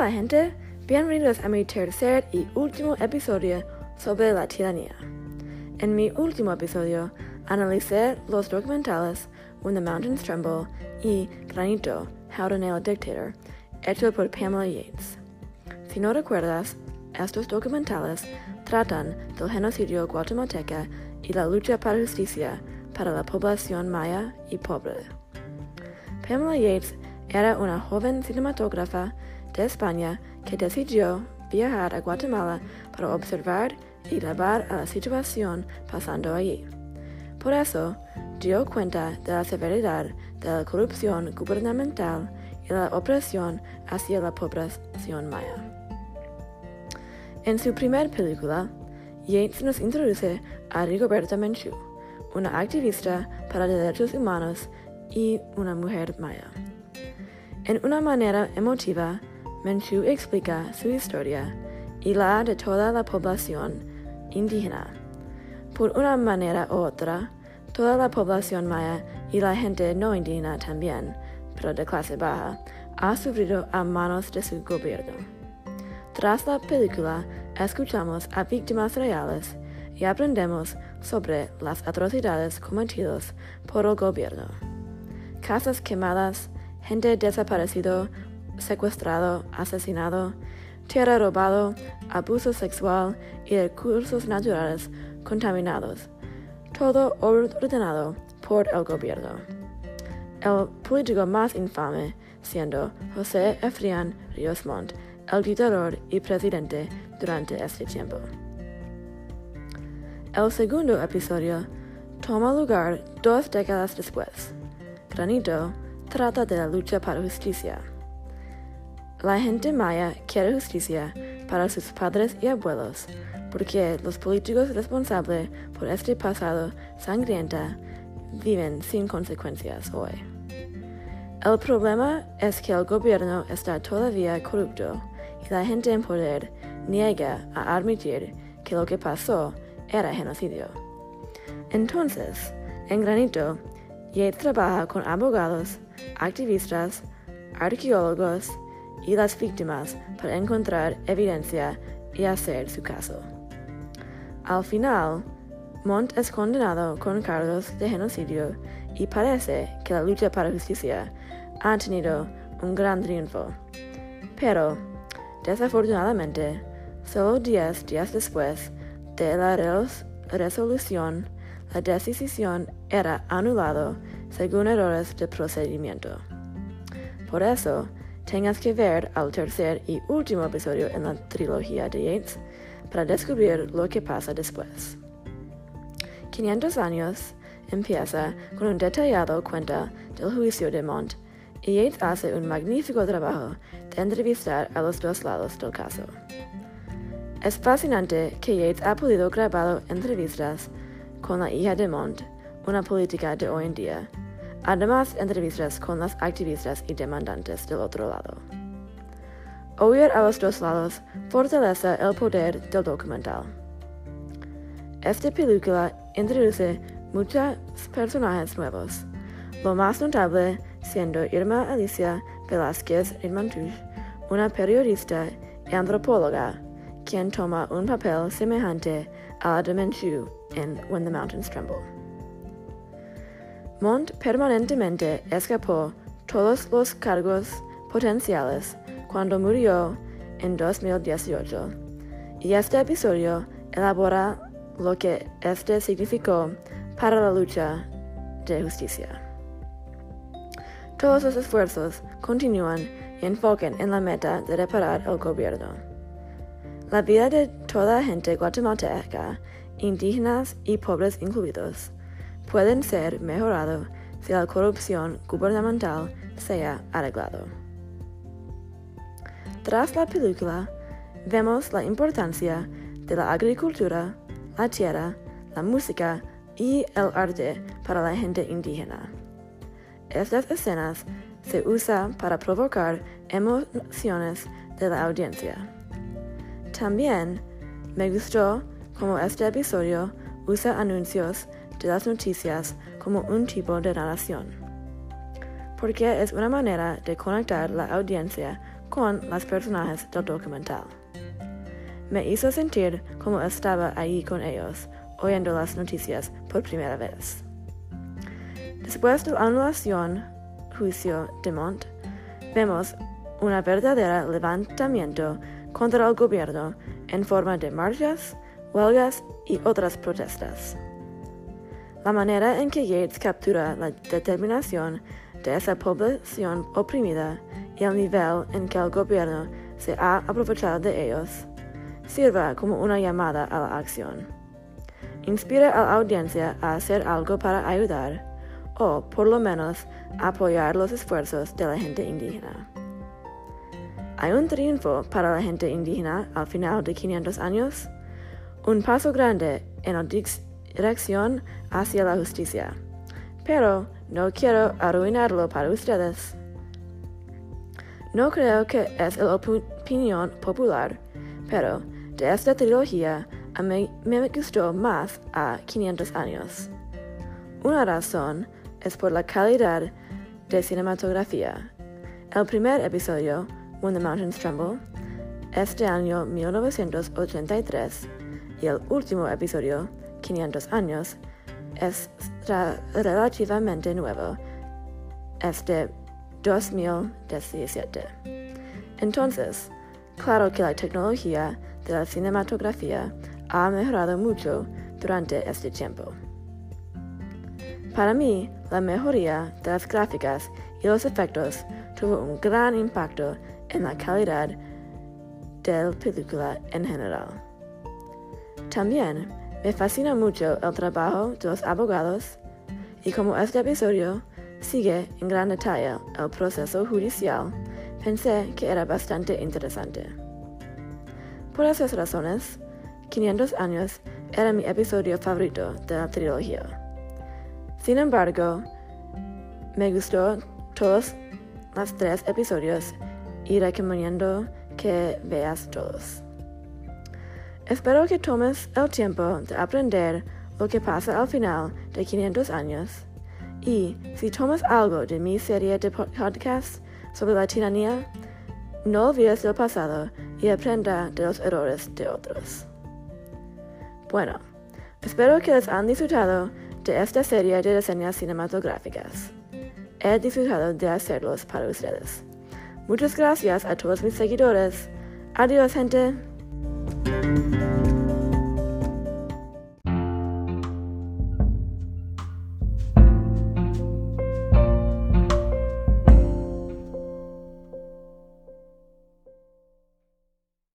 Hola gente, bienvenidos a mi tercer y último episodio sobre la tiranía. En mi último episodio analicé los documentales When the Mountains Tremble y Granito, How to Nail a Dictator, hecho por Pamela Yates. Si no recuerdas, estos documentales tratan del genocidio guatemalteca y la lucha para justicia para la población maya y pobre. Pamela Yates era una joven cinematógrafa de España que decidió viajar a Guatemala para observar y grabar a la situación pasando allí. Por eso, dio cuenta de la severidad de la corrupción gubernamental y la opresión hacia la población maya. En su primera película, Yates nos introduce a Rigoberta Menchú, una activista para derechos humanos y una mujer maya. En una manera emotiva, Menchú explica su historia y la de toda la población indígena. Por una manera u otra, toda la población maya y la gente no indígena también, pero de clase baja, ha sufrido a manos de su gobierno. Tras la película, escuchamos a víctimas reales y aprendemos sobre las atrocidades cometidas por el gobierno. Casas quemadas, gente desaparecido secuestrado, asesinado, tierra robado, abuso sexual y recursos naturales contaminados, todo ordenado por el gobierno. El político más infame siendo José Efrián Ríos Montt, el dictador y presidente durante este tiempo. El segundo episodio toma lugar dos décadas después. Granito trata de la lucha para justicia. La gente maya quiere justicia para sus padres y abuelos, porque los políticos responsables por este pasado sangrienta viven sin consecuencias hoy. El problema es que el gobierno está todavía corrupto y la gente en poder niega a admitir que lo que pasó era genocidio. Entonces, en Granito, Yates trabaja con abogados, activistas, arqueólogos, y las víctimas para encontrar evidencia y hacer su caso. Al final, Montt es condenado con cargos de genocidio y parece que la lucha para justicia ha tenido un gran triunfo. Pero, desafortunadamente, solo 10 días después de la resolución, la decisión era anulada según errores de procedimiento. Por eso, tengas que ver al tercer y último episodio en la trilogía de Yates para descubrir lo que pasa después. 500 años empieza con un detallado cuenta del juicio de Montt y Yates hace un magnífico trabajo de entrevistar a los dos lados del caso. Es fascinante que Yates ha podido grabar entrevistas con la hija de Montt, una política de hoy en día, además entrevistas con las activistas y demandantes del otro lado. Oír a los dos lados fortalece el poder del documental. Esta película introduce muchos personajes nuevos, lo más notable siendo Irma Alicia Velázquez Ritmantush, una periodista y antropóloga, quien toma un papel semejante a la de Menchú en When the Mountains Tremble. Montt permanentemente escapó todos los cargos potenciales cuando murió en 2018, y este episodio elabora lo que este significó para la lucha de justicia. Todos los esfuerzos continúan y enfocan en la meta de reparar el gobierno. La vida de toda gente guatemalteca, indígenas y pobres incluidos, pueden ser mejorados si la corrupción gubernamental sea arreglado. Tras la película, vemos la importancia de la agricultura, la tierra, la música y el arte para la gente indígena. Estas escenas se usan para provocar emociones de la audiencia. También me gustó cómo este episodio usa anuncios de las noticias como un tipo de narración, porque es una manera de conectar la audiencia con las personajes del documental. Me hizo sentir como estaba ahí con ellos, oyendo las noticias por primera vez. Después de la anulación juicio de Mont, vemos un verdadero levantamiento contra el gobierno en forma de marchas, huelgas y otras protestas. La manera en que Yates captura la determinación de esa población oprimida y el nivel en que el gobierno se ha aprovechado de ellos, sirva como una llamada a la acción. Inspira a la audiencia a hacer algo para ayudar, o por lo menos apoyar los esfuerzos de la gente indígena. ¿Hay un triunfo para la gente indígena al final de 500 años? Un paso grande en la dirección hacia la justicia. Pero no quiero arruinarlo para ustedes. No creo que es la opinión popular, pero de esta trilogía a mí me gustó más a 500 años. Una razón es por la calidad de cinematografía. El primer episodio When the Mountains Tremble, este año 1983, y el último episodio, 500 años, es relativamente nuevo, es de 2017. Entonces, claro que la tecnología de la cinematografía ha mejorado mucho durante este tiempo. Para mí, la mejoría de las gráficas y los efectos tuvo un gran impacto en la calidad de la película en general. También me fascina mucho el trabajo de los abogados y como este episodio sigue en gran detalle el proceso judicial, pensé que era bastante interesante. Por esas razones, 500 años era mi episodio favorito de la trilogía. Sin embargo, me gustó todos los tres episodios y recomiendo que veas todos. Espero que tomes el tiempo de aprender lo que pasa al final de 500 años y si tomas algo de mi serie de podcasts sobre la tiranía, no olvides el pasado y aprenda de los errores de otros. Bueno, espero que les han disfrutado de esta serie de reseñas cinematográficas. He disfrutado de hacerlos para ustedes. Muchas gracias a todos mis seguidores. Adiós, gente. Thank you.